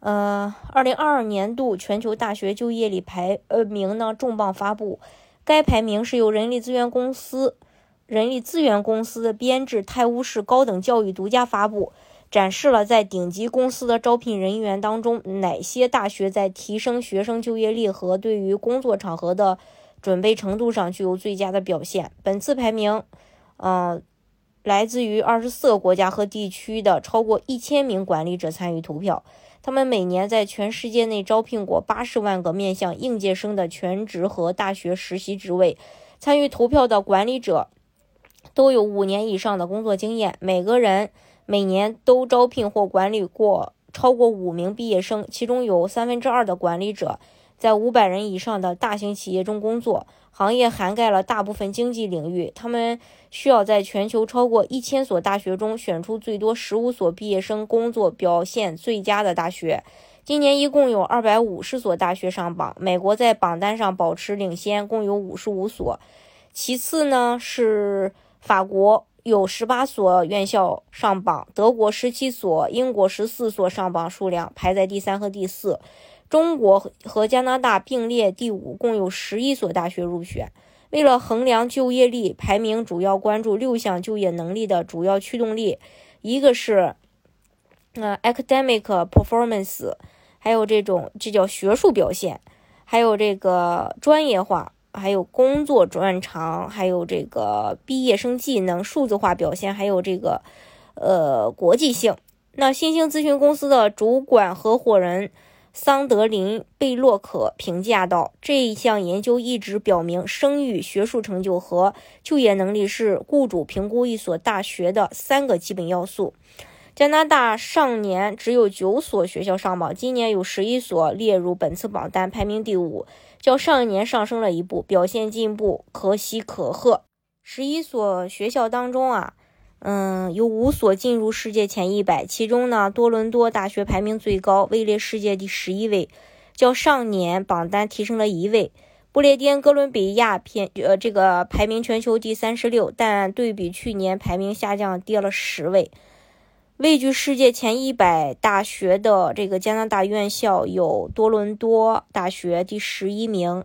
呃，二零二二年度全球大学就业率排呃名呢重磅发布，该排名是由人力资源公司人力资源公司的编制泰晤士高等教育独家发布，展示了在顶级公司的招聘人员当中，哪些大学在提升学生就业率和对于工作场合的准备程度上具有最佳的表现。本次排名，呃，来自于二十四个国家和地区的超过一千名管理者参与投票。他们每年在全世界内招聘过八十万个面向应届生的全职和大学实习职位。参与投票的管理者都有五年以上的工作经验。每个人每年都招聘或管理过超过五名毕业生，其中有三分之二的管理者在五百人以上的大型企业中工作。行业涵盖了大部分经济领域，他们需要在全球超过一千所大学中选出最多十五所毕业生工作表现最佳的大学。今年一共有二百五十所大学上榜，美国在榜单上保持领先，共有五十五所。其次呢是法国有十八所院校上榜，德国十七所，英国十四所上榜数量排在第三和第四。中国和加拿大并列第五，共有十一所大学入选。为了衡量就业力，排名主要关注六项就业能力的主要驱动力，一个是呃 academic performance，还有这种这叫学术表现，还有这个专业化，还有工作专长，还有这个毕业生技能、数字化表现，还有这个呃国际性。那新兴咨询公司的主管合伙人。桑德林·贝洛克评价道：“这一项研究一直表明，生育、学术成就和就业能力是雇主评估一所大学的三个基本要素。”加拿大上年只有九所学校上榜，今年有十一所列入本次榜单，排名第五，较上一年上升了一步，表现进步可喜可贺。十一所学校当中啊。嗯，有五所进入世界前一百，其中呢，多伦多大学排名最高，位列世界第十一位，较上年榜单提升了一位。不列颠哥伦比亚偏呃这个排名全球第三十六，但对比去年排名下降跌了十位。位居世界前一百大学的这个加拿大院校有多伦多大学第十一名。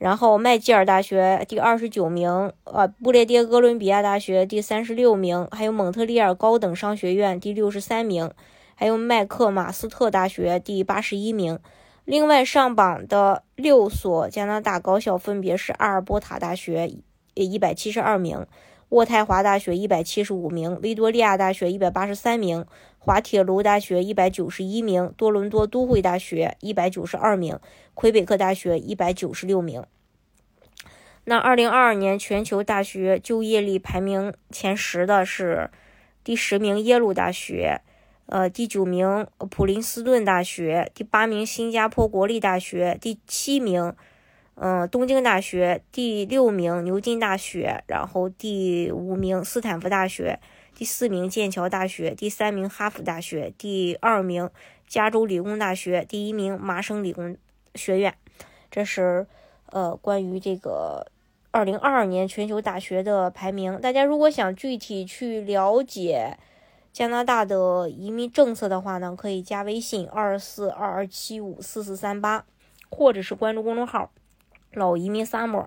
然后麦吉尔大学第二十九名，呃，不列颠哥伦比亚大学第三十六名，还有蒙特利尔高等商学院第六十三名，还有麦克马斯特大学第八十一名。另外上榜的六所加拿大高校分别是阿尔伯塔大学一百七十二名。渥太华大学一百七十五名，维多利亚大学一百八十三名，滑铁卢大学一百九十一名，多伦多都会大学一百九十二名，魁北克大学一百九十六名。那二零二二年全球大学就业率排名前十的是第十名耶鲁大学，呃，第九名普林斯顿大学，第八名新加坡国立大学，第七名。嗯，东京大学第六名，牛津大学，然后第五名斯坦福大学，第四名剑桥大学，第三名哈佛大学，第二名加州理工大学，第一名麻省理工学院。这是呃关于这个二零二二年全球大学的排名。大家如果想具体去了解加拿大的移民政策的话呢，可以加微信二四二二七五四四三八，或者是关注公众号。老移民 summer，